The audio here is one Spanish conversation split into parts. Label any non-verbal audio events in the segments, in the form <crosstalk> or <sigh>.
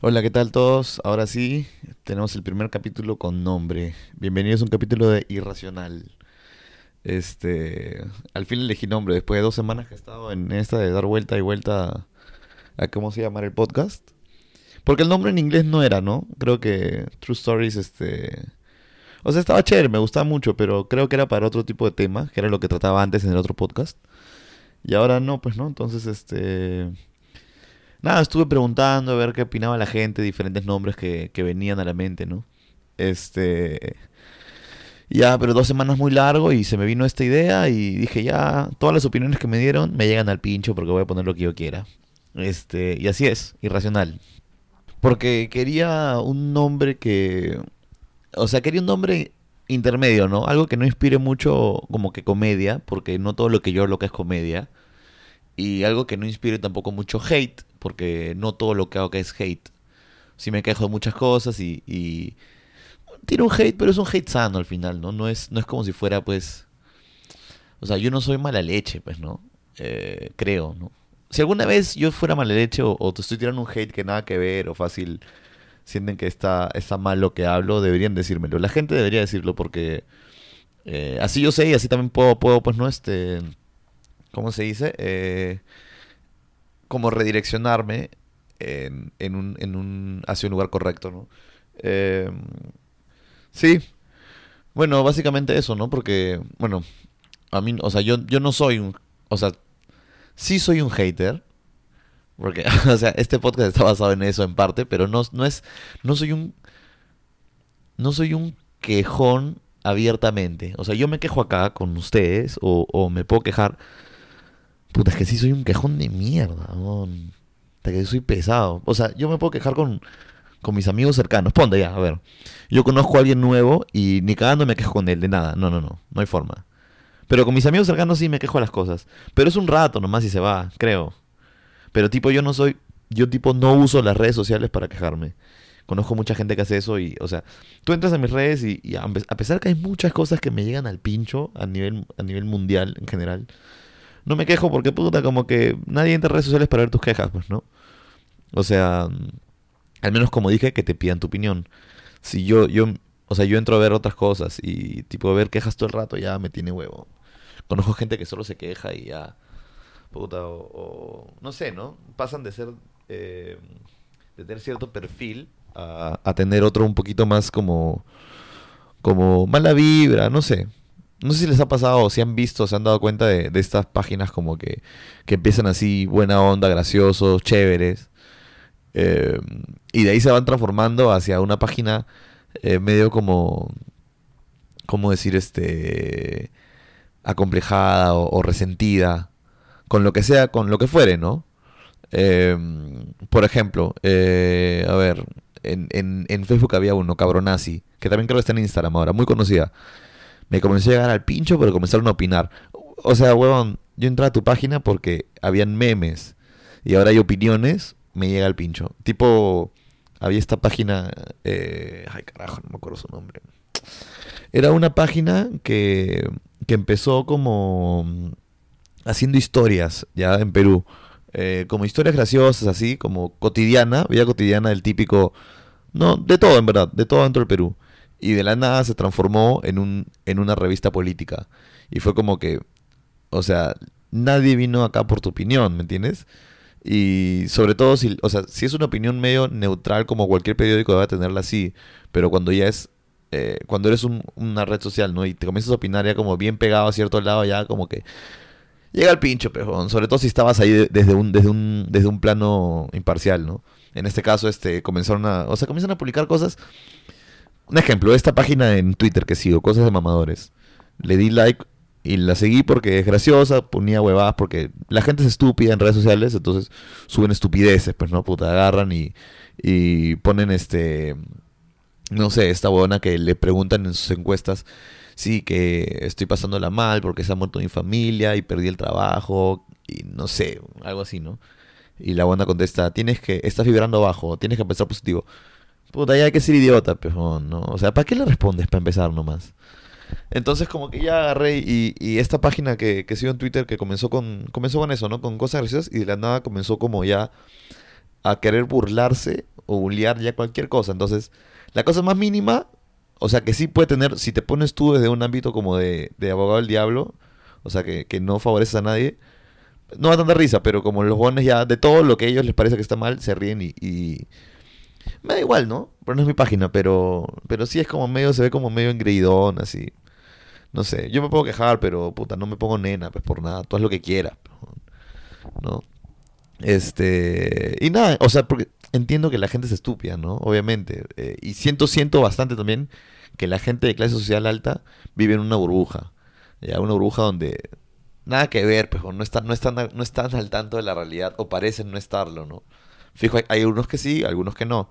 Hola, ¿qué tal todos? Ahora sí, tenemos el primer capítulo con nombre. Bienvenidos a un capítulo de Irracional. Este, al fin elegí nombre después de dos semanas que he estado en esta de dar vuelta y vuelta a cómo se llama el podcast. Porque el nombre en inglés no era, ¿no? Creo que True Stories, este... O sea, estaba chévere, me gustaba mucho, pero creo que era para otro tipo de tema, que era lo que trataba antes en el otro podcast. Y ahora no, pues no, entonces este... Nada, estuve preguntando a ver qué opinaba la gente, diferentes nombres que, que venían a la mente, ¿no? Este... Ya, pero dos semanas muy largo y se me vino esta idea y dije ya, todas las opiniones que me dieron me llegan al pincho porque voy a poner lo que yo quiera. Este, y así es, irracional. Porque quería un nombre que... O sea, quería un nombre intermedio, ¿no? Algo que no inspire mucho como que comedia, porque no todo lo que yo hablo que es comedia. Y algo que no inspire tampoco mucho hate, porque no todo lo que hago que es hate. Sí me quejo de muchas cosas y, y... Tiene un hate, pero es un hate sano al final, ¿no? No es, no es como si fuera, pues... O sea, yo no soy mala leche, pues, ¿no? Eh, creo, ¿no? Si alguna vez yo fuera mala leche o, o te estoy tirando un hate que nada que ver o fácil sienten que está, está mal lo que hablo, deberían decírmelo. La gente debería decirlo porque eh, así yo sé y así también puedo, puedo pues, ¿no? Este, ¿cómo se dice? Eh, como redireccionarme en, un, hacia un lugar correcto, ¿no? Eh, sí. Bueno, básicamente eso, ¿no? Porque, bueno, a mí, o sea, yo, no soy un, o sea, sí soy un hater, porque, <laughs> o sea, este podcast está basado en eso en parte, pero no, no es, no soy un, no soy un quejón abiertamente. O sea, yo me quejo acá con ustedes o me puedo quejar. Puta, es que sí soy un quejón de mierda, weón. Hasta que soy pesado. O sea, yo me puedo quejar con, con mis amigos cercanos. Ponte ya, a ver. Yo conozco a alguien nuevo y ni cagando me quejo con él de nada. No, no, no. No hay forma. Pero con mis amigos cercanos sí me quejo de las cosas. Pero es un rato nomás y se va, creo. Pero tipo yo no soy, yo tipo no uso las redes sociales para quejarme. Conozco mucha gente que hace eso y, o sea, tú entras a mis redes y, y a pesar que hay muchas cosas que me llegan al pincho a nivel, a nivel mundial en general, no me quejo porque puta, como que nadie entra a redes sociales para ver tus quejas, pues, ¿no? O sea, al menos como dije, que te pidan tu opinión. Si yo, yo, o sea, yo entro a ver otras cosas y tipo ver quejas todo el rato ya me tiene huevo. Conozco gente que solo se queja y ya, puta, o, o- no sé, ¿no? Pasan de ser, eh, de tener cierto perfil a, a tener otro un poquito más como, como mala vibra, no sé. No sé si les ha pasado o si han visto, se han dado cuenta de, de estas páginas como que, que empiezan así, buena onda, graciosos, chéveres. eh, y de ahí se van transformando hacia una página eh, medio como, ¿cómo decir? Este, acomplejada o, resentida, con lo que sea, con lo que fuere, ¿no? Eh, por ejemplo, eh, a ver, en, en, en Facebook había uno, Cabronazi, que también creo que está en Instagram ahora, muy conocida. Me comenzó a llegar al pincho, pero comenzaron a opinar. O sea, huevón, yo entré a tu página porque habían memes y ahora hay opiniones, me llega al pincho. Tipo, había esta página, eh, ay carajo, no me acuerdo su nombre. Era una página que, que empezó como mm, haciendo historias, ya en Perú. Eh, como historias graciosas, así, como cotidiana, vida cotidiana del típico... No, de todo, en verdad, de todo dentro del Perú. Y de la nada se transformó en, un, en una revista política. Y fue como que, o sea, nadie vino acá por tu opinión, ¿me entiendes? Y sobre todo, si, o sea, si es una opinión medio neutral, como cualquier periódico debe tenerla así, pero cuando ya es, eh, cuando eres un- una red social, ¿no? Y te comienzas a opinar ya como bien pegado a cierto lado, ya como que llega al pincho, pejón. Sobre todo si estabas ahí de- desde un, desde un, desde un plano imparcial, ¿no? En este caso, este, comenzaron o sea, comienzan a publicar cosas. Un ejemplo, esta página en Twitter que sigo, cosas de mamadores. Le di like y la seguí porque es graciosa, ponía huevadas porque la gente es estúpida en redes sociales, entonces suben estupideces, pues no, puta, agarran y, y ponen este, no sé, esta huevona que le preguntan en sus encuestas, sí, que estoy pasándola mal porque se ha muerto mi familia y perdí el trabajo y no sé, algo así, ¿no? Y la buena contesta, tienes que, estás vibrando bajo, tienes que empezar positivo. Puta, ya hay que ser idiota, pejón, ¿no? O sea, ¿para qué le respondes para empezar nomás? Entonces como que ya agarré y, y esta página que, que sigo en Twitter que comenzó con, comenzó con eso, ¿no? Con cosas graciosas y de la nada comenzó como ya a querer burlarse o bullear ya cualquier cosa. Entonces, la cosa más mínima, o sea, que sí puede tener, si te pones tú desde un ámbito como de, de abogado del diablo, o sea, que, que no favoreces a nadie, no va a tanta risa, pero como los bones ya, de todo lo que a ellos les parece que está mal, se ríen y... Me da igual, ¿no? Pero no es mi página, pero, pero sí es como medio, se ve como medio engreidón, así. No sé, yo me puedo quejar, pero puta, no me pongo nena, pues por nada, tú haz lo que quieras, ¿no? Este, y nada, o sea, porque entiendo que la gente es estúpida, ¿no? Obviamente. eh, y siento, siento bastante también que la gente de clase social alta vive en una burbuja. Ya, una burbuja donde nada que ver, pero no están, no están, no están al tanto de la realidad, o parecen no estarlo, ¿no? Fijo, hay, hay algunos que sí, algunos que no.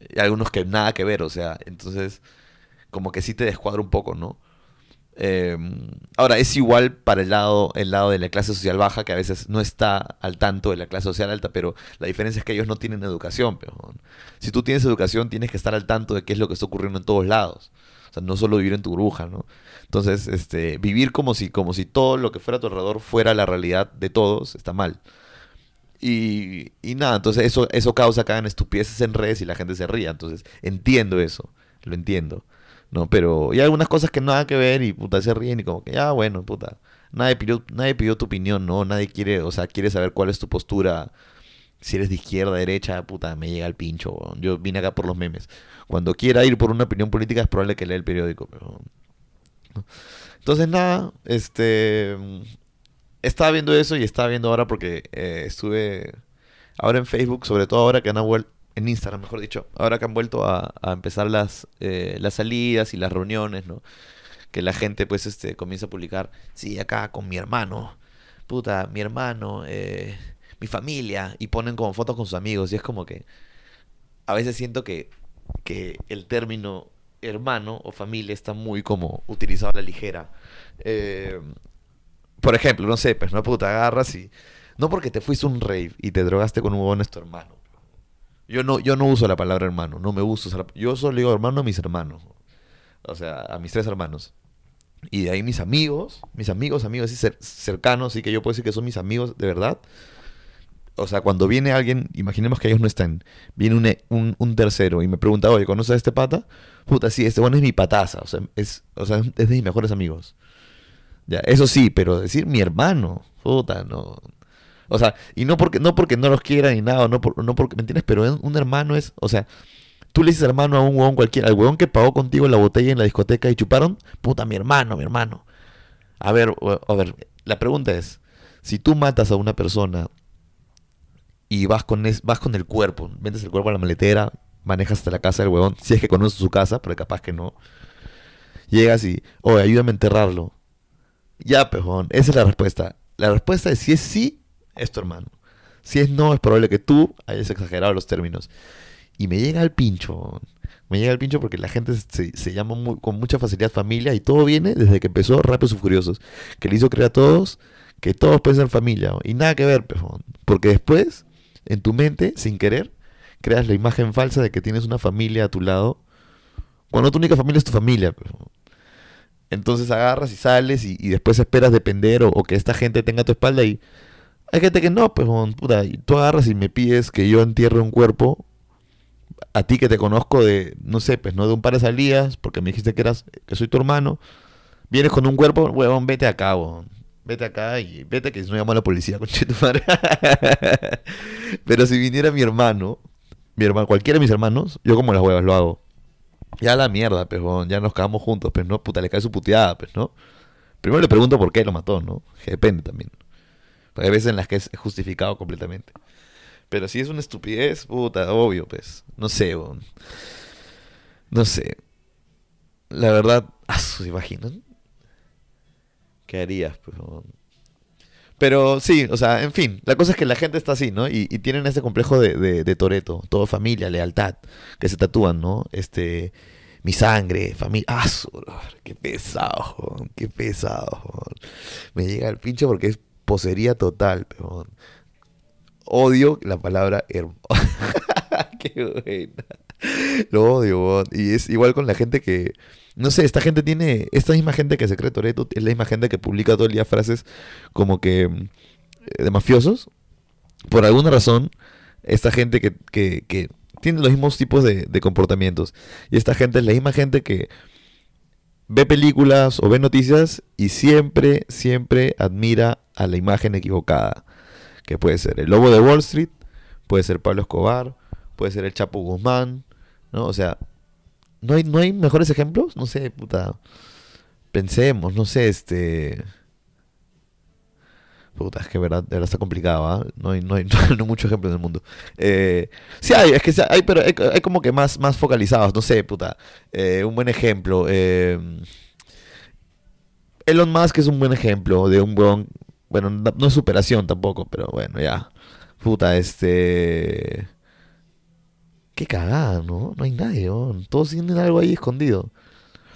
Y algunos que nada que ver, o sea, entonces, como que sí te descuadra un poco, ¿no? Eh, ahora, es igual para el lado, el lado de la clase social baja, que a veces no está al tanto de la clase social alta, pero la diferencia es que ellos no tienen educación. Pero, si tú tienes educación, tienes que estar al tanto de qué es lo que está ocurriendo en todos lados. O sea, no solo vivir en tu burbuja, ¿no? Entonces, este, vivir como si, como si todo lo que fuera a tu alrededor fuera la realidad de todos, está mal. Y, y nada, entonces eso, eso causa que hagan estupideces en redes y la gente se ría. Entonces, entiendo eso, lo entiendo. ¿no? Pero hay algunas cosas que nada que ver y puta se ríen y como que ya bueno, puta. Nadie pidió, nadie pidió tu opinión, ¿no? Nadie quiere, o sea, quiere saber cuál es tu postura. Si eres de izquierda, derecha, puta, me llega el pincho. Yo vine acá por los memes. Cuando quiera ir por una opinión política es probable que lea el periódico. Entonces nada, este... Estaba viendo eso y estaba viendo ahora porque eh, estuve ahora en Facebook, sobre todo ahora que han vuelto, en Instagram, mejor dicho, ahora que han vuelto a, empezar las, eh, las salidas y las reuniones, ¿no? Que la gente pues este comienza a publicar, sí, acá con mi hermano, puta, mi hermano, eh, mi familia, y ponen como fotos con sus amigos, y es como que a veces siento que, que el término hermano o familia está muy como utilizado a la ligera. Eh, por ejemplo, no sé, pues no puta, agarras y... No porque te fuiste un rave y te drogaste con un huevón es tu hermano. Yo no, yo no uso la palabra hermano, no me gusta usar Yo solo digo hermano a mis hermanos. O sea, a mis tres hermanos. Y de ahí mis amigos, mis amigos, amigos así cer- cercanos, y que yo puedo decir que son mis amigos de verdad. O sea, cuando viene alguien, imaginemos que ellos no están, viene un, un, un tercero y me pregunta, oye, ¿conoces a este pata? Puta, sí, este bueno es mi pataza, o es, o sea, es de mis mejores amigos. Ya, eso sí, pero decir mi hermano, puta, no. O sea, y no porque no porque no los quiera ni nada, no, por- no porque, ¿me entiendes? Pero un hermano es, o sea, tú le dices hermano a un huevón cualquiera, al huevón que pagó contigo la botella en la discoteca y chuparon, puta, mi hermano, mi hermano. A ver, a ver, la pregunta es, si tú matas a una persona y vas con, es- vas con el cuerpo, vendes el cuerpo a la maletera, manejas hasta la casa del huevón, si es que conoces su casa, pero capaz que no, llegas y, oye, ayúdame a enterrarlo. Ya, pejón, esa es la respuesta. La respuesta es si es sí, es tu hermano. Si es no, es probable que tú hayas exagerado los términos. Y me llega el pincho. Me llega el pincho porque la gente se, llama con mucha facilidad familia y todo viene desde que empezó Rápidos y Furiosos. Que le hizo creer a todos que todos pueden ser familia. Y nada que ver, pejón. Porque después, en tu mente, sin querer, creas la imagen falsa de que tienes una familia a tu lado. Cuando tu única familia es tu familia. pejón. Entonces agarras y sales y, y después esperas depender o, o que esta gente tenga tu espalda y hay gente que no, pues puta, tú agarras y me pides que yo entierre un cuerpo a ti que te conozco de, no sé, pues no de un par de salidas, porque me dijiste que eras, que soy tu hermano, vienes con un cuerpo, huevón, vete acá, huevón. Vete acá y vete que si no llamo a la policía, <laughs> conche tu madre. Pero si viniera mi hermano, mi hermano, cualquiera de mis hermanos, yo como las huevas lo hago. Ya la mierda, pues, ya nos cagamos juntos, pues, ¿no? Puta, le cae su puteada, pues, ¿no? Primero le pregunto por qué lo mató, ¿no? Depende también. Porque hay veces en las que es justificado completamente. Pero si es una estupidez, puta, obvio, pues. No sé. No sé. La verdad, ah, ¿se imaginan? ¿Qué harías, pues? Pero sí, o sea, en fin, la cosa es que la gente está así, ¿no? Y, tienen ese complejo de, de, de Toreto, todo familia, lealtad, que se tatúan, ¿no? Este, mi sangre, familia. ¡Ah, qué pesado, qué pesado! Me llega el pincho porque es posería total, pero odio la palabra hermoso. <laughs> qué buena. Lo odio, weón. y es igual con la gente que, no sé, esta gente tiene, esta misma gente que se cree Toreto, es la misma gente que publica todo el día frases como que mm, de mafiosos. Por alguna razón, esta gente que, que, que, tienen los mismos tipos de, de comportamientos. Y esta gente es la misma gente que ve películas o ve noticias y siempre, siempre admira a la imagen equivocada. Que puede ser el lobo de Wall Street, puede ser Pablo Escobar, puede ser el Chapo Guzmán, ¿no? O sea, ¿no hay, no hay mejores ejemplos? No sé, puta. Pensemos, no sé, este... Puta, es que verdad, verdad está complicado, ¿ah? No hay, no hay, <laughs> no muchos ejemplos en el mundo. Eh, sí hay, es que hay, pero hay, hay, como que más, más focalizados, no sé, puta. Eh, un buen ejemplo. Eh, Elon Musk es un buen ejemplo de un buen... Bueno, no es superación tampoco, pero bueno, ya. Puta, este... Qué cagada, ¿no? No hay nadie, ¿no? Todos tienen algo ahí escondido.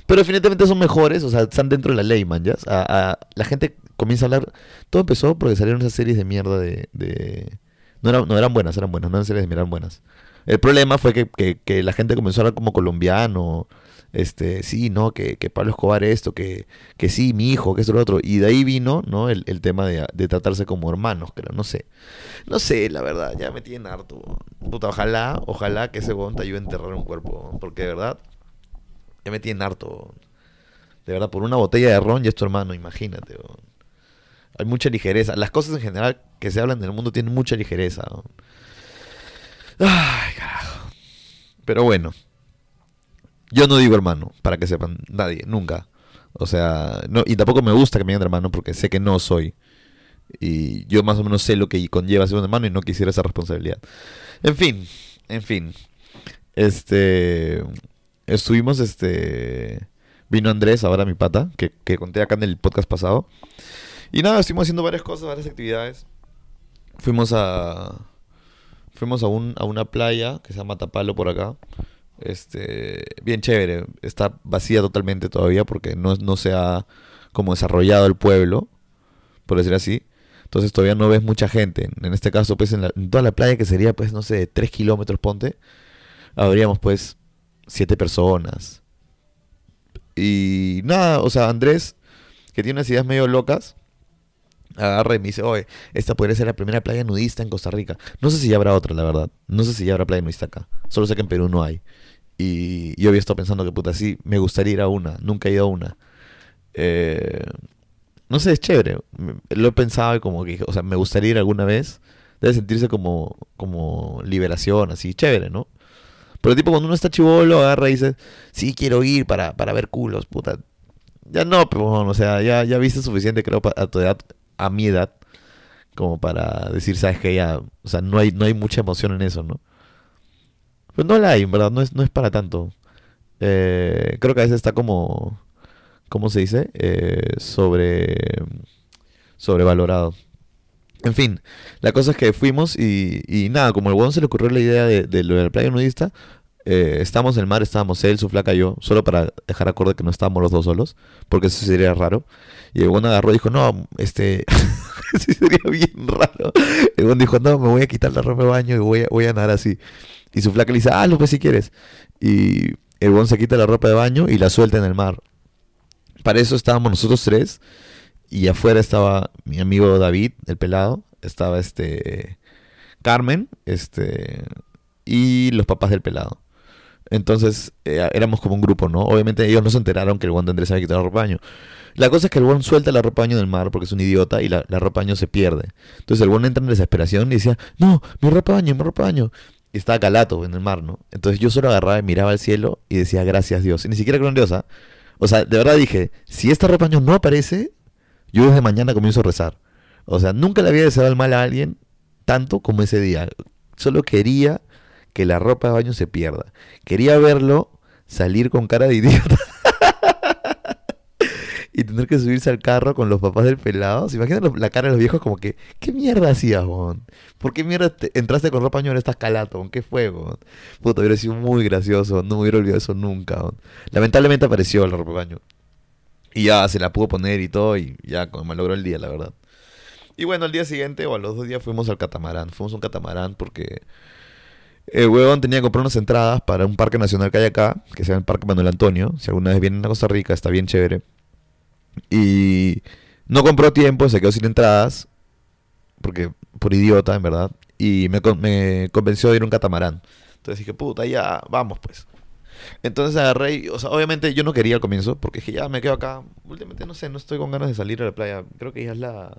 Pero definitivamente son mejores, o sea, están dentro de la ley, man, ¿ya? La gente comienza a hablar. Todo empezó porque salieron esas series de mierda de. de... No, eran, no eran buenas, eran buenas, no eran series de mierda, eran buenas. El problema fue que, que, que, la gente comenzó a hablar como colombiano. Este, sí, no, que, que Pablo Escobar esto, que, que sí, mi hijo, que esto lo otro. Y de ahí vino, ¿no? El, el tema de, de, tratarse como hermanos, creo, no sé. No sé, la verdad, ya me tienen harto. Puta, ojalá, ojalá que ese bon te ayude a enterrar un cuerpo. Porque de verdad, ya me tienen harto. De verdad, por una botella de ron y es tu hermano, imagínate. Hay mucha ligereza. Las cosas en general que se hablan en el mundo tienen mucha ligereza. Ay, carajo. Pero bueno. Yo no digo hermano, para que sepan. Nadie, nunca. O sea, no, y tampoco me gusta que me digan hermano porque sé que no soy. Y yo más o menos sé lo que conlleva ser un hermano y no quisiera esa responsabilidad. En fin, en fin. Este. Estuvimos, este. Vino Andrés, ahora mi pata, que, que conté acá en el podcast pasado. Y nada, estuvimos haciendo varias cosas, varias actividades. Fuimos a. Fuimos a, un, a una playa que se llama Tapalo por acá. Este. Bien chévere. Está vacía totalmente todavía porque no, no se ha como desarrollado el pueblo. Por decir así. Entonces todavía no ves mucha gente. En este caso, pues en, la, en toda la playa que sería, pues, no sé, 3 kilómetros, ponte. Habríamos pues siete personas. Y nada, o sea, Andrés, que tiene unas ideas medio locas, agarra y me dice, oye, esta podría ser la primera playa nudista en Costa Rica. No sé si ya habrá otra, la verdad. No sé si ya habrá playa nudista acá. Solo sé que en Perú no hay. Y yo había estado pensando que puta, sí, me gustaría ir a una. Nunca he ido a una. Eh, no sé, es chévere. Lo he pensado y como que, o sea, me gustaría ir alguna vez. Debe sentirse como, como liberación, así, chévere, ¿no? Pero tipo, cuando uno está chivolo, agarra y dice, sí, quiero ir para, para ver culos, puta. Ya no, pero bueno, o sea, ya, ya viste suficiente, creo, a tu edad a mi edad como para decir, sabes que ya, o sea, no hay, no hay mucha emoción en eso, ¿no? Pues no la hay, en verdad, no es, no es para tanto. Eh, creo que a veces está como, ¿cómo se dice? Eh, sobre, sobrevalorado. En fin, la cosa es que fuimos y, y nada, como el huevón se le ocurrió la idea de, de lo del playa nudista, eh, estábamos en el mar, estábamos él, su flaca y yo, solo para dejar acorde que no estábamos los dos solos, porque eso sería raro. Y el buen agarró y dijo, no, este, <laughs> sería bien raro. El dijo, no, me voy a quitar la ropa de baño y voy a, voy a nadar así. Y su flaca le dice, ah, lo que si quieres. Y el se quita la ropa de baño y la suelta en el mar. Para eso estábamos nosotros tres. Y afuera estaba mi amigo David, el pelado. Estaba este Carmen, este y los papás del pelado. Entonces eh, éramos como un grupo, ¿no? Obviamente ellos no se enteraron que el guante Andrés había quitado la ropa. La cosa es que el buen suelta la ropa de baño del mar porque es un idiota y la, la ropa baño se pierde. Entonces el buen entra en desesperación y decía, no, mi ropa baño, mi ropa baño. Y estaba calato en el mar, ¿no? Entonces yo solo agarraba y miraba al cielo y decía, gracias Dios. Y ni siquiera con Diosa. O sea, de verdad dije, si esta ropa no aparece, yo desde mañana comienzo a rezar. O sea, nunca le había deseado el mal a alguien tanto como ese día. Solo quería que la ropa de baño se pierda. Quería verlo salir con cara de idiota. <laughs> y tener que subirse al carro con los papás del pelado. ¿Se imaginan la cara de los viejos como que, ¿qué mierda hacías, bon? ¿Por qué mierda entraste con ropa baño en estas calato, ¿Qué fue, bon? Puta, hubiera sido muy gracioso. No me hubiera olvidado eso nunca, bon. Lamentablemente apareció la ropa de baño. Y ya se la pudo poner y todo, y ya me logró el día, la verdad. Y bueno, al día siguiente o a los dos días fuimos al catamarán. Fuimos a un catamarán porque el huevón tenía que comprar unas entradas para un parque nacional que hay acá, que se llama el Parque Manuel Antonio. Si alguna vez vienen a Costa Rica, está bien chévere. Y no compró tiempo, se quedó sin entradas, porque por idiota, en verdad. Y me, me convenció de ir a un catamarán. Entonces dije, puta, ya, vamos pues. Entonces agarré y, o sea, obviamente yo no quería al comienzo, porque dije, ya me quedo acá. Últimamente, no sé, no estoy con ganas de salir a la playa. Creo que ya es la...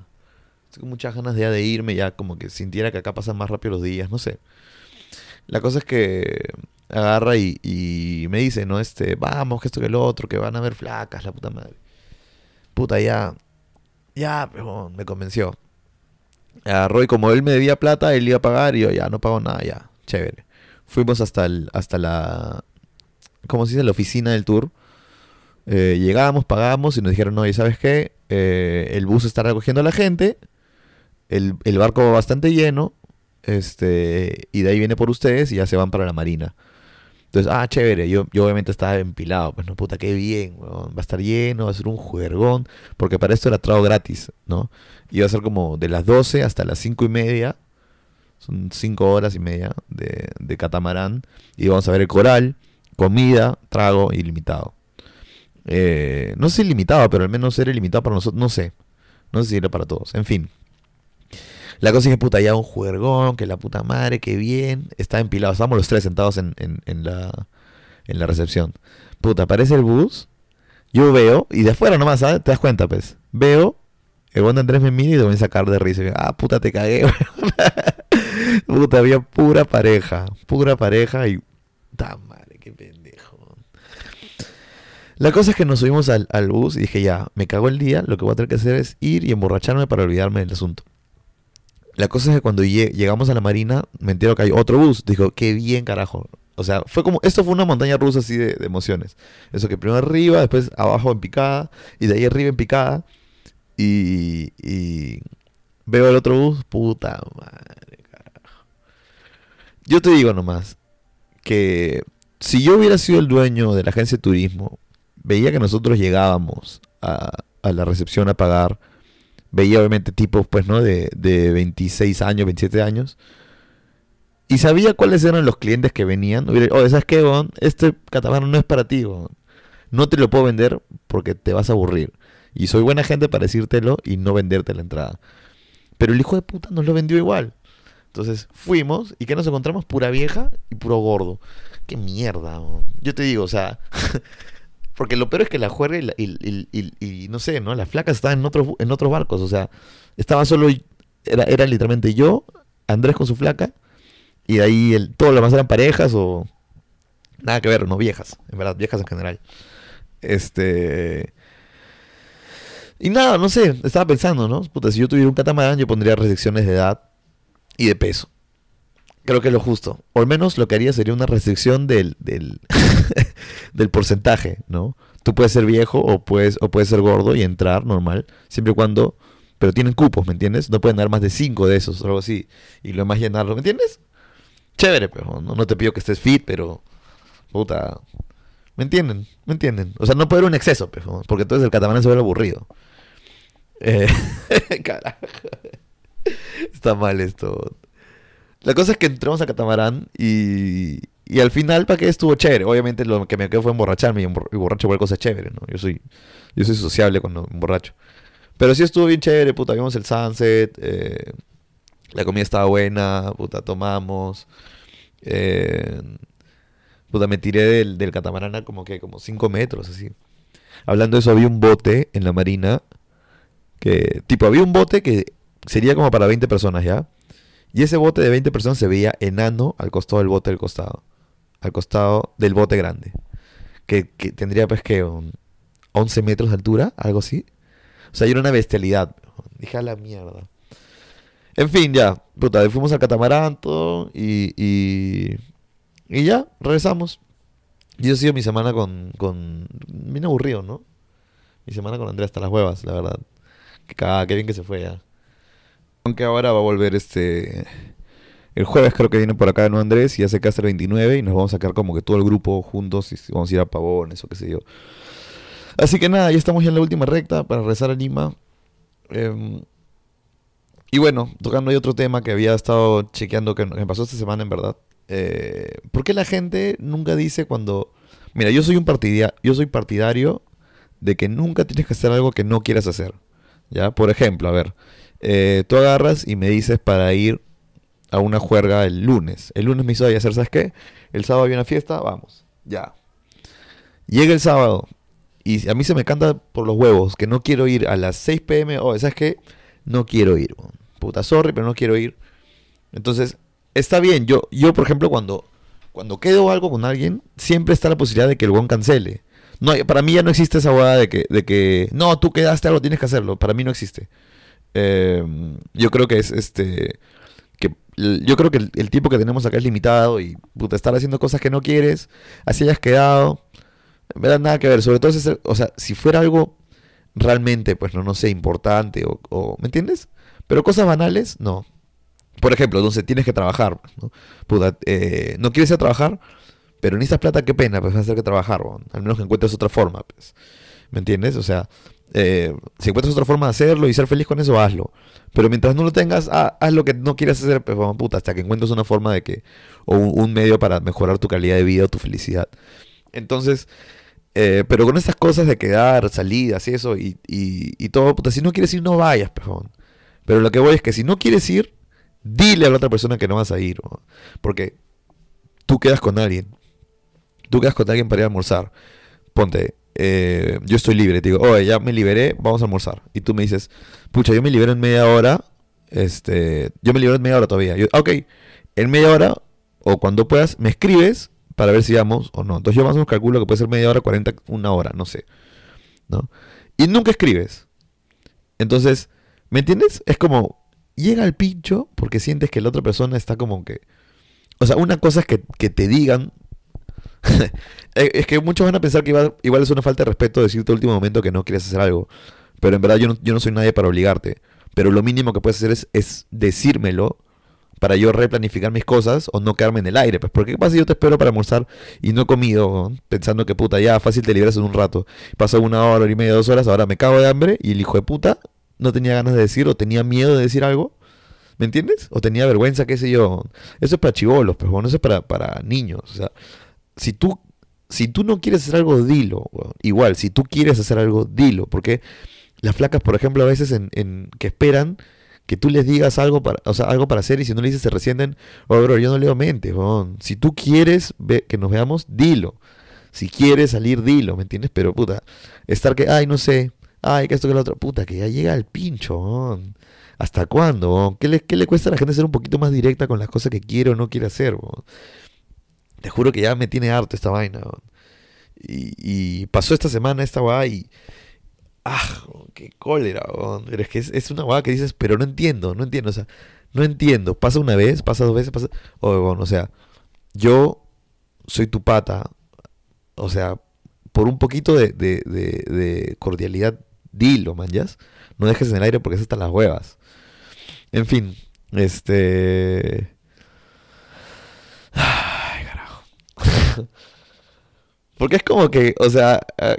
Estoy con muchas ganas ya de irme, ya como que sintiera que acá pasan más rápido los días, no sé. La cosa es que agarra y, y me dice, ¿no? Este, vamos, que esto que el otro, que van a ver flacas, la puta madre. Puta, ya. Ya, pero me convenció. Agarró y como él me debía plata, él iba a pagar y yo ya no pago nada, ya. Chévere. Fuimos hasta el, hasta la, ¿cómo se dice? La oficina del tour. Eh, llegamos, pagamos y nos dijeron, oye, ¿sabes qué? Eh, el bus está recogiendo a la gente, el, el barco va bastante lleno, este, y de ahí viene por ustedes y ya se van para la marina. Entonces, ah, chévere, yo, yo obviamente estaba empilado, pues no, puta, qué bien, va a estar lleno, va a ser un juergón, porque para esto era trago gratis, ¿no? Iba a ser como de las 12 hasta las 5 y media, son 5 horas y media de, de catamarán, y vamos a ver el coral, comida, trago ilimitado. Eh, no sé si limitado, pero al menos era ilimitado para nosotros, no sé, no sé si era para todos, en fin. La cosa es que puta, ya un juergón, que la puta madre, que bien. Está empilado. Estamos los tres sentados en, en, la, en la recepción. Puta, aparece el bus. Yo veo, y de afuera nomás, ¿sabes? Te das cuenta, pues. Veo, el buen Andrés me mira y te voy a sacar de risa. Ah, puta, te cagué, <laughs> Puta, había pura pareja. Pura pareja y. ¡Ta madre, qué pendejo! La cosa es que nos subimos al, al bus y dije, ya, me cago el día. Lo que voy a tener que hacer es ir y emborracharme para olvidarme del asunto. La cosa es que cuando llegamos a la marina, me entero que hay otro bus. Dijo, qué bien, carajo. O sea, fue como, esto fue una montaña rusa así de, de, emociones. Eso que primero arriba, después abajo en picada, y de ahí arriba en picada. Y, y veo el otro bus, puta madre, carajo. Yo te digo nomás, que si yo hubiera sido el dueño de la agencia de turismo, veía que nosotros llegábamos a, a la recepción a pagar veía obviamente tipos, pues, ¿no? De, de 26 años, 27 años. Y sabía cuáles eran los clientes que venían. Oh, ¿sabes qué? Este catamarán no es para ti, bon. No te lo puedo vender porque te vas a aburrir. Y soy buena gente para decírtelo y no venderte la entrada. Pero el hijo de puta nos lo vendió igual. Entonces fuimos y que nos encontramos pura vieja y puro gordo. Qué mierda. Yo te digo, o sea, <laughs> Porque lo peor es que la juerga y, y, y, y, no sé, ¿no? Las flacas estaban en otros, en otros barcos. O sea, estaba solo. Era, era literalmente yo, Andrés con su flaca. Y ahí el, todo lo demás eran parejas o. Nada que ver, no viejas. En verdad, viejas en general. Este. Y nada, no sé, estaba pensando, ¿no? Puta, si yo tuviera un catamarán, yo pondría restricciones de edad y de peso. Creo que es lo justo. O al menos lo que haría sería una restricción del, del, <laughs> del porcentaje, ¿no? Tú puedes ser viejo o puedes, o puedes ser gordo y entrar normal, siempre y cuando... Pero tienen cupos, ¿me entiendes? No pueden dar más de cinco de esos algo así. Y lo más llenarlo, ¿me entiendes? Chévere, pero no, no te pido que estés fit, pero... Puta... ¿Me entienden? ¿Me entienden? O sea, no puede haber un exceso, porque entonces el catamarán se vuelve aburrido. Eh, <laughs> carajo. Está mal esto. La cosa es que entramos a Catamarán y, y al final, ¿para qué estuvo chévere? Obviamente lo que me quedó fue emborracharme y, y borracho igual cosa chévere, ¿no? Yo soy, yo soy sociable cuando emborracho. Pero sí estuvo bien chévere, puta, vimos el sunset, eh, la comida estaba buena, puta, tomamos. Eh, puta, me tiré del, del catamarán como que, como 5 metros, así. Hablando de eso, había un bote en la marina que, tipo, había un bote que sería como para 20 personas, ¿ya? Y ese bote de 20 personas se veía enano al costado del bote del costado. Al costado del bote grande. Que, que tendría pues que 11 metros de altura, algo así. O sea, era una bestialidad. Dije a la mierda. En fin, ya. Puta, fuimos al catamarán, todo. Y, y, y ya, regresamos. Y ha sido mi semana con, con... Bien aburrido, ¿no? Mi semana con Andrea hasta las huevas, la verdad. Cagada, qué bien que se fue ya. Aunque ahora va a volver este. El jueves creo que viene por acá ¿no, Andrés y hace el 29 y nos vamos a sacar como que todo el grupo juntos y vamos a ir a Pavones o qué sé yo. Así que nada, ya estamos ya en la última recta para rezar a Lima. Eh, y bueno, tocando hay otro tema que había estado chequeando que me pasó esta semana en verdad. Eh, ¿Por qué la gente nunca dice cuando... Mira, yo soy un yo soy partidario de que nunca tienes que hacer algo que no quieras hacer. ¿Ya? Por ejemplo, a ver, eh, tú agarras y me dices para ir a una juerga el lunes. El lunes me hizo hacer, ¿sabes qué? El sábado había una fiesta, vamos, ya. Llega el sábado y a mí se me canta por los huevos que no quiero ir a las 6 pm. O, ¿sabes qué? No quiero ir. Puta, sorry, pero no quiero ir. Entonces, está bien. Yo, yo por ejemplo, cuando, cuando quedo algo con alguien, siempre está la posibilidad de que el one cancele. No, para mí ya no existe esa hueá de que, de que, no, tú quedaste algo, tienes que hacerlo. Para mí no existe. Em, yo creo que es este. Que Yo creo que el, tiempo que tenemos acá es limitado y puta, estar haciendo cosas que no quieres, así hayas quedado, me da nada que ver. Sobre todo, si, o sea, si fuera algo realmente, pues no, no sé, importante o, ¿me entiendes? Pero cosas banales, no. Por ejemplo, entonces tienes que trabajar, ¿no? Puta, eh, no quieres ir a trabajar, pero necesitas plata, qué pena, pues vas a tener que trabajar, al menos que encuentres otra forma, pues. ¿Me entiendes? O sea, eh, si encuentras otra forma de hacerlo y ser feliz con eso, hazlo. Pero mientras no lo tengas, haz lo que no quieras hacer, pues, puta, hasta que encuentres una forma de que, o un, medio para mejorar tu calidad de vida o tu felicidad. Entonces, eh, pero con estas cosas de quedar, salidas y eso, y, y, todo, puta, si no quieres ir, no vayas, pejón. Pero lo que voy es que si no quieres ir, dile a la otra persona que no vas a ir. Porque tú quedas con alguien. Tú quedas con alguien para ir a almorzar. Ponte, eh, yo estoy libre, te digo, oye, ya me liberé, vamos a almorzar. Y tú me dices, pucha, yo me libero en media hora, este, yo me libero en media hora todavía. Yo, ok, en media hora, o cuando puedas, me escribes para ver si vamos o no. Entonces yo más o menos calculo que puede ser media hora, 40, una hora, no sé. ¿No? Y nunca escribes. Entonces, ¿me entiendes? Es como, llega al pincho porque sientes que la otra persona está como que... O sea, una cosa es que, que te digan <laughs> es que muchos van a pensar que igual, es una falta de respeto decirte al último momento que no quieres hacer algo. Pero en verdad yo no, yo no soy nadie para obligarte. Pero lo mínimo que puedes hacer es, es decírmelo para yo replanificar mis cosas o no quedarme en el aire. Pues, porque qué pasa si yo te espero para almorzar y no he comido, pensando que puta, ya fácil te liberas en un rato. Pasó una hora, y media, dos horas, ahora me cago de hambre y el hijo de puta no tenía ganas de decir o tenía miedo de decir algo. ¿Me entiendes? O tenía vergüenza, qué sé yo. Eso es para chivolos, pues bueno, eso es para, para niños. O sea, si tú, si tú no quieres hacer algo, dilo. Igual, si tú quieres hacer algo, dilo. Porque las flacas, por ejemplo, a veces en, que esperan que tú les digas algo para, o sea, algo para hacer y si no le dices se resienten, oh, bro, yo no leo mente, si tú quieres que nos veamos, dilo. Si quieres salir, dilo, ¿me entiendes? Pero puta, estar que, ay, no sé, ay, que esto que lo otro, puta, que ya llega el pincho, ¿Hasta cuándo? ¿Qué le, ¿Qué le cuesta a la gente ser un poquito más directa con las cosas que quiere o no quiere hacer? Te juro que ya me tiene harto esta vaina. Y, pasó esta semana esta weá y. ¡Ah! ¡Qué cólera! Pero es que es, una weá que dices, pero no entiendo, no entiendo. O sea, no entiendo. Pasa una vez, pasa dos veces, pasa. o sea, yo soy tu pata. O sea, por un poquito de, cordialidad, dilo, man, No dejes en el aire porque es hasta las huevas. En fin, este. <laughs> Porque es como que, o sea, ah,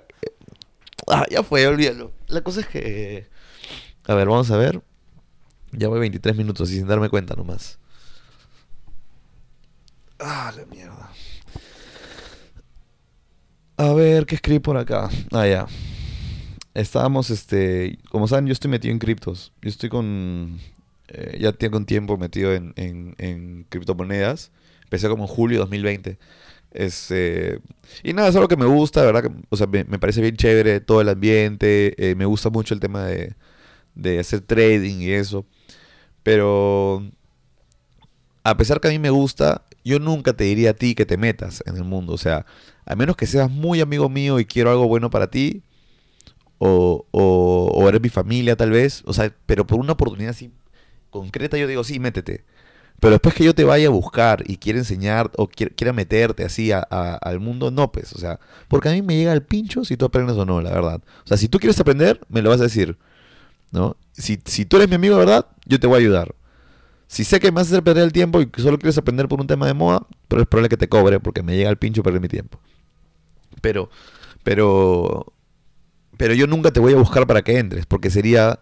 ah, ya fue, olvídalo. La cosa es que, a ver, vamos a ver. Ya voy 23 minutos y sin darme cuenta nomás. Ah, la mierda. A ver, ¿qué escribí por acá? Ah, ya. Estábamos, este, como saben, yo estoy metido en criptos. Yo estoy con, eh, ya tengo un tiempo metido en, en, en criptomonedas. Empecé como en julio de 2020. Este, y nada, es algo que me gusta, ¿verdad? O sea, me, parece bien chévere todo el ambiente. Eh, me gusta mucho el tema de, de hacer trading y eso. Pero a pesar que a mí me gusta, yo nunca te diría a ti que te metas en el mundo. O sea, a menos que seas muy amigo mío y quiero algo bueno para ti, o, o, o eres mi familia tal vez, o sea, pero por una oportunidad así concreta yo digo, sí, métete. Pero después que yo te vaya a buscar y quiera enseñar o quiera, meterte así al mundo, no, pues, o sea, porque a mí me llega el pincho si tú aprendes o no, la verdad. O sea, si tú quieres aprender, me lo vas a decir, ¿no? Si, si tú eres mi amigo, ¿verdad? Yo te voy a ayudar. Si sé que me vas a hacer perder el tiempo y que solo quieres aprender por un tema de moda, pero es probable que te cobre porque me llega el pincho perder mi tiempo. Pero, pero, pero yo nunca te voy a buscar para que entres, porque sería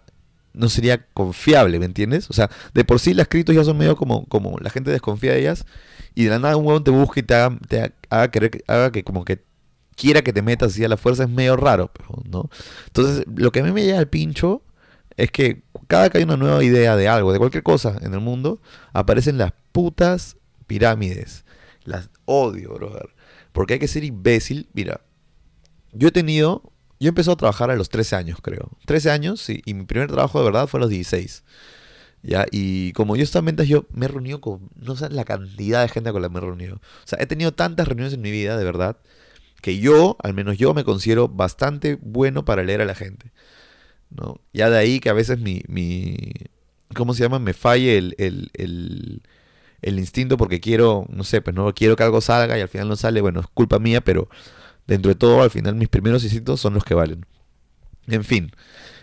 no sería confiable, ¿me entiendes? O sea, de por sí las criptos ya son medio como, como la gente desconfía de ellas y de la nada un huevón te busca y te haga, te haga, querer, haga que como que quiera que te metas así a la fuerza es medio raro, ¿no? Entonces, lo que a mí me llega al pincho es que cada que hay una nueva idea de algo, de cualquier cosa en el mundo, aparecen las putas pirámides. Las odio, brother. Porque hay que ser imbécil. Mira, yo he tenido. Yo empecé a trabajar a los 13 años, creo. 13 años, sí. Y mi primer trabajo de verdad fue a los 16. ¿Ya? Y como yo estaba en ventas, yo me he reunido con. No sé la cantidad de gente con la que me he reunido. O sea, he tenido tantas reuniones en mi vida, de verdad. Que yo, al menos yo, me considero bastante bueno para leer a la gente. ¿no? Ya de ahí que a veces mi. mi ¿Cómo se llama? Me falle el, el, el el instinto porque quiero, no sé, pues no quiero que algo salga y al final no sale, bueno, es culpa mía, pero dentro de todo, al final mis primeros instintos son los que valen. En fin,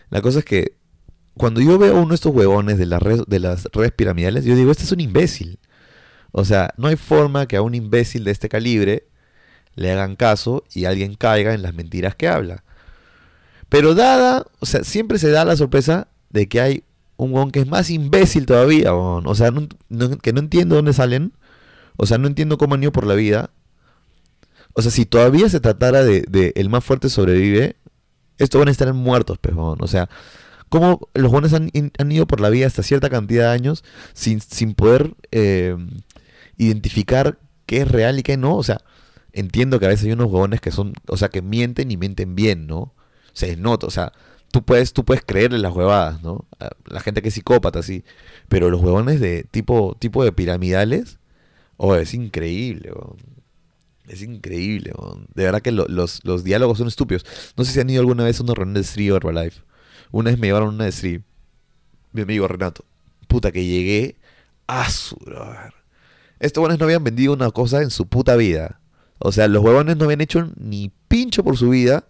la cosa es que cuando yo veo uno de estos huevones de, las de las redes piramidales, yo digo, este es un imbécil. O sea, no hay forma que a un imbécil de este calibre le hagan caso y alguien caiga en las mentiras que habla. Pero dada, o sea, siempre se da la sorpresa de que hay un weón que es más imbécil todavía, o sea, que no entiendo dónde salen, o sea, no entiendo cómo han ido por la vida. O sea, si todavía se tratara de, el más fuerte sobrevive, estos van a estar muertos, pejón. O sea, cómo los buenos han, ido por la vida hasta cierta cantidad de años sin, sin poder eh, identificar qué es real y qué no. O sea, entiendo que a veces hay unos huevones que son, o sea, que mienten y mienten bien, ¿no? Se nota, o sea, tú puedes, tú puedes creerle las huevadas, ¿no? La gente que es psicópata, sí. Pero los huevones de tipo, tipo de piramidales, oh, es increíble, Es increíble, De verdad que los, los, diálogos son estúpidos. No sé si han ido alguna vez a una reunión de Street Herbalife. Una vez me llevaron una de Street. Mi amigo Renato. Puta que llegué. a su Estos huevones no habían vendido una cosa en su puta vida. O sea, los huevones no habían hecho ni pincho por su vida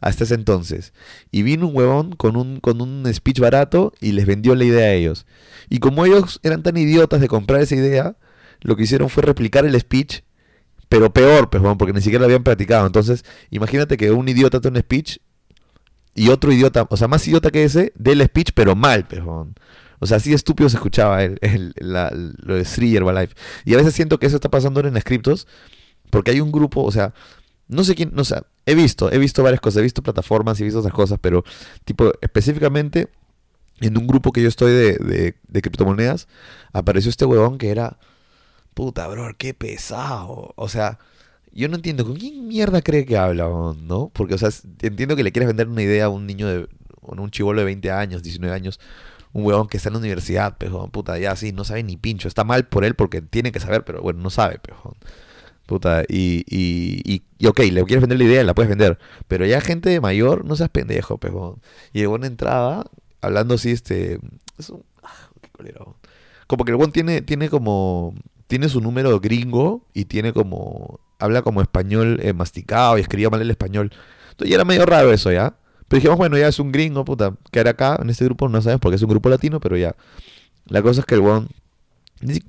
hasta ese entonces. Y vino un huevón con un, con un speech barato y les vendió la idea a ellos. Y como ellos eran tan idiotas de comprar esa idea, lo que hicieron fue replicar el speech, pero peor, pues, porque ni siquiera lo habían practicado. Entonces, imagínate que un idiota tiene un speech y otro idiota, o sea, más idiota que ese, dé el speech, pero mal, pues, O sea, así estúpido se escuchaba el, lo de Sri Herbalife. Y a veces siento que eso está pasando en scriptos, porque hay un grupo, o sea, no sé quién, no sé, he visto, he visto varias cosas, he visto plataformas, he visto otras cosas, pero tipo, específicamente en un grupo que yo estoy de, de, criptomonedas, apareció este huevón que era, puta, bro, qué pesado. O sea, yo no entiendo, ¿con quién mierda cree que habla, no? Porque, o sea, entiendo que le quieres vender una idea a un niño de, un chivolo de 20 años, 19 años, un huevón que está en la universidad, pero puta, ya sí, no sabe ni pincho. Está mal por él porque tiene que saber, pero bueno, no sabe, pero Puta, y, y, y, ok, le quieres vender la idea, la puedes vender. Pero ya gente mayor, no seas pendejo, pejón. Y el buen entraba hablando así, este. Es un, ah, qué Como que el buen tiene, tiene como. Tiene su número gringo y tiene como. Habla como español eh, masticado y escribía mal el español. Entonces ya era medio raro eso, ¿ya? Pero dijimos, bueno, ya es un gringo, puta. Que era acá en este grupo, no sabes porque es un grupo latino, pero ya. La cosa es que el buen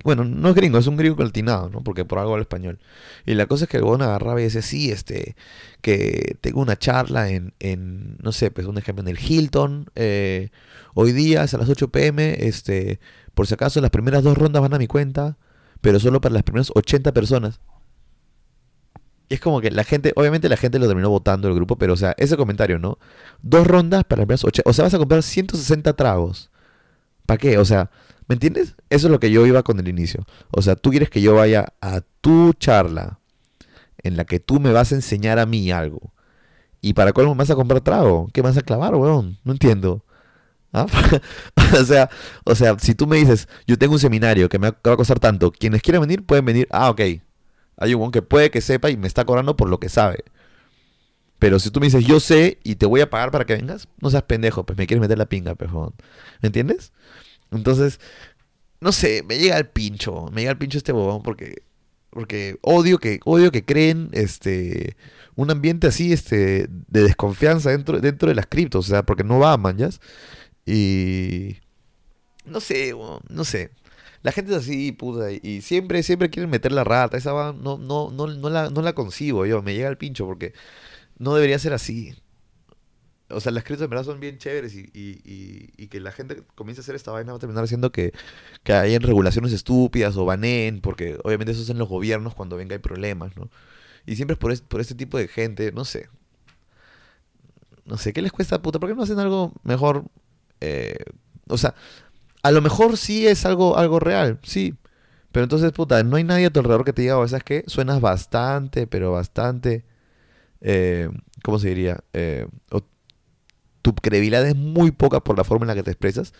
bueno, no es gringo, es un gringo coltinado, ¿no? Porque por algo habla español. Y la cosa es que el bon agarraba y decía, sí, este, que tengo una charla en, en no sé, pues un ejemplo, en el Hilton, eh, hoy día es a las 8 pm, este, por si acaso las primeras dos rondas van a mi cuenta, pero solo para las primeras 80 personas. Y es como que la gente, obviamente la gente lo terminó votando el grupo, pero o sea, ese comentario, ¿no? Dos rondas para las primeras 80, o sea, vas a comprar 160 tragos. ¿Para qué? O sea, ¿Me entiendes? Eso es lo que yo iba con el inicio. O sea, tú quieres que yo vaya a tu charla en la que tú me vas a enseñar a mí algo. ¿Y para cuál me vas a comprar trago? ¿Qué me vas a clavar, weón? No entiendo. ¿Ah? <laughs> o, sea, o sea, si tú me dices, yo tengo un seminario que me va a costar tanto, quienes quieran venir pueden venir. Ah, ok. Hay un que puede que sepa y me está cobrando por lo que sabe. Pero si tú me dices, yo sé y te voy a pagar para que vengas, no seas pendejo, pues me quieres meter la pinga, pejón. ¿Me entiendes? Entonces, no sé, me llega el pincho, me llega el pincho este bobón porque porque odio que odio que creen este un ambiente así este de desconfianza dentro dentro de las criptos, o sea, porque no va, man, Y no sé, no sé. La gente es así, puta, y siempre siempre quieren meter la rata, esa va no no no no la no la concibo yo, me llega el pincho porque no debería ser así o sea, las criptos en verdad son bien chéveres y, y, que la gente comience a hacer esta vaina va a terminar haciendo que, que hayan regulaciones estúpidas o baneen, porque obviamente eso es los gobiernos cuando venga hay problemas, ¿no? Y siempre es por, por este tipo de gente, no sé. No sé, ¿qué les cuesta puta? ¿Por qué no hacen algo mejor? Eh, o sea, a lo mejor sí es algo, algo real, sí. Pero entonces, puta, no hay nadie a tu alrededor que te diga, o ¿sabes qué? Suenas bastante, pero bastante, eh, ¿cómo se diría? Eh, tu credibilidad es muy poca por la forma en la que te expresas,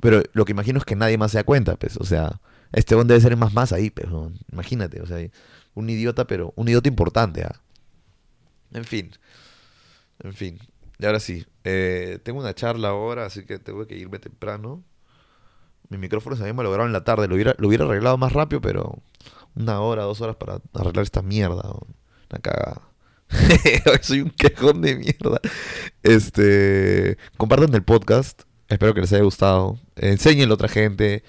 pero lo que imagino es que nadie más se da cuenta, pues, o sea, este debe ser más más ahí, pues, imagínate, o sea, un idiota, pero un idiota importante, ¿ah? En fin, en fin, y ahora sí, eh, tengo una charla ahora, así que tengo que irme temprano. Mi micrófono se había malogrado en la tarde, lo hubiera, lo hubiera arreglado más rápido, pero una hora, dos horas para arreglar esta mierda, una cagada. <laughs> Soy un quejón de mierda. Este, compartan el podcast. Espero que les haya gustado. Enséñenlo a otra gente.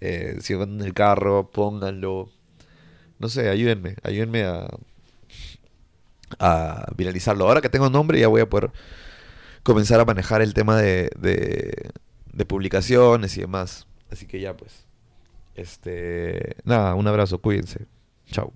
Eh, si van en el carro, pónganlo. No sé, ayúdenme. Ayúdenme a, a viralizarlo. Ahora que tengo nombre, ya voy a poder comenzar a manejar el tema de, de, de publicaciones y demás. Así que ya, pues. Este. Nada, un abrazo. Cuídense. Chao.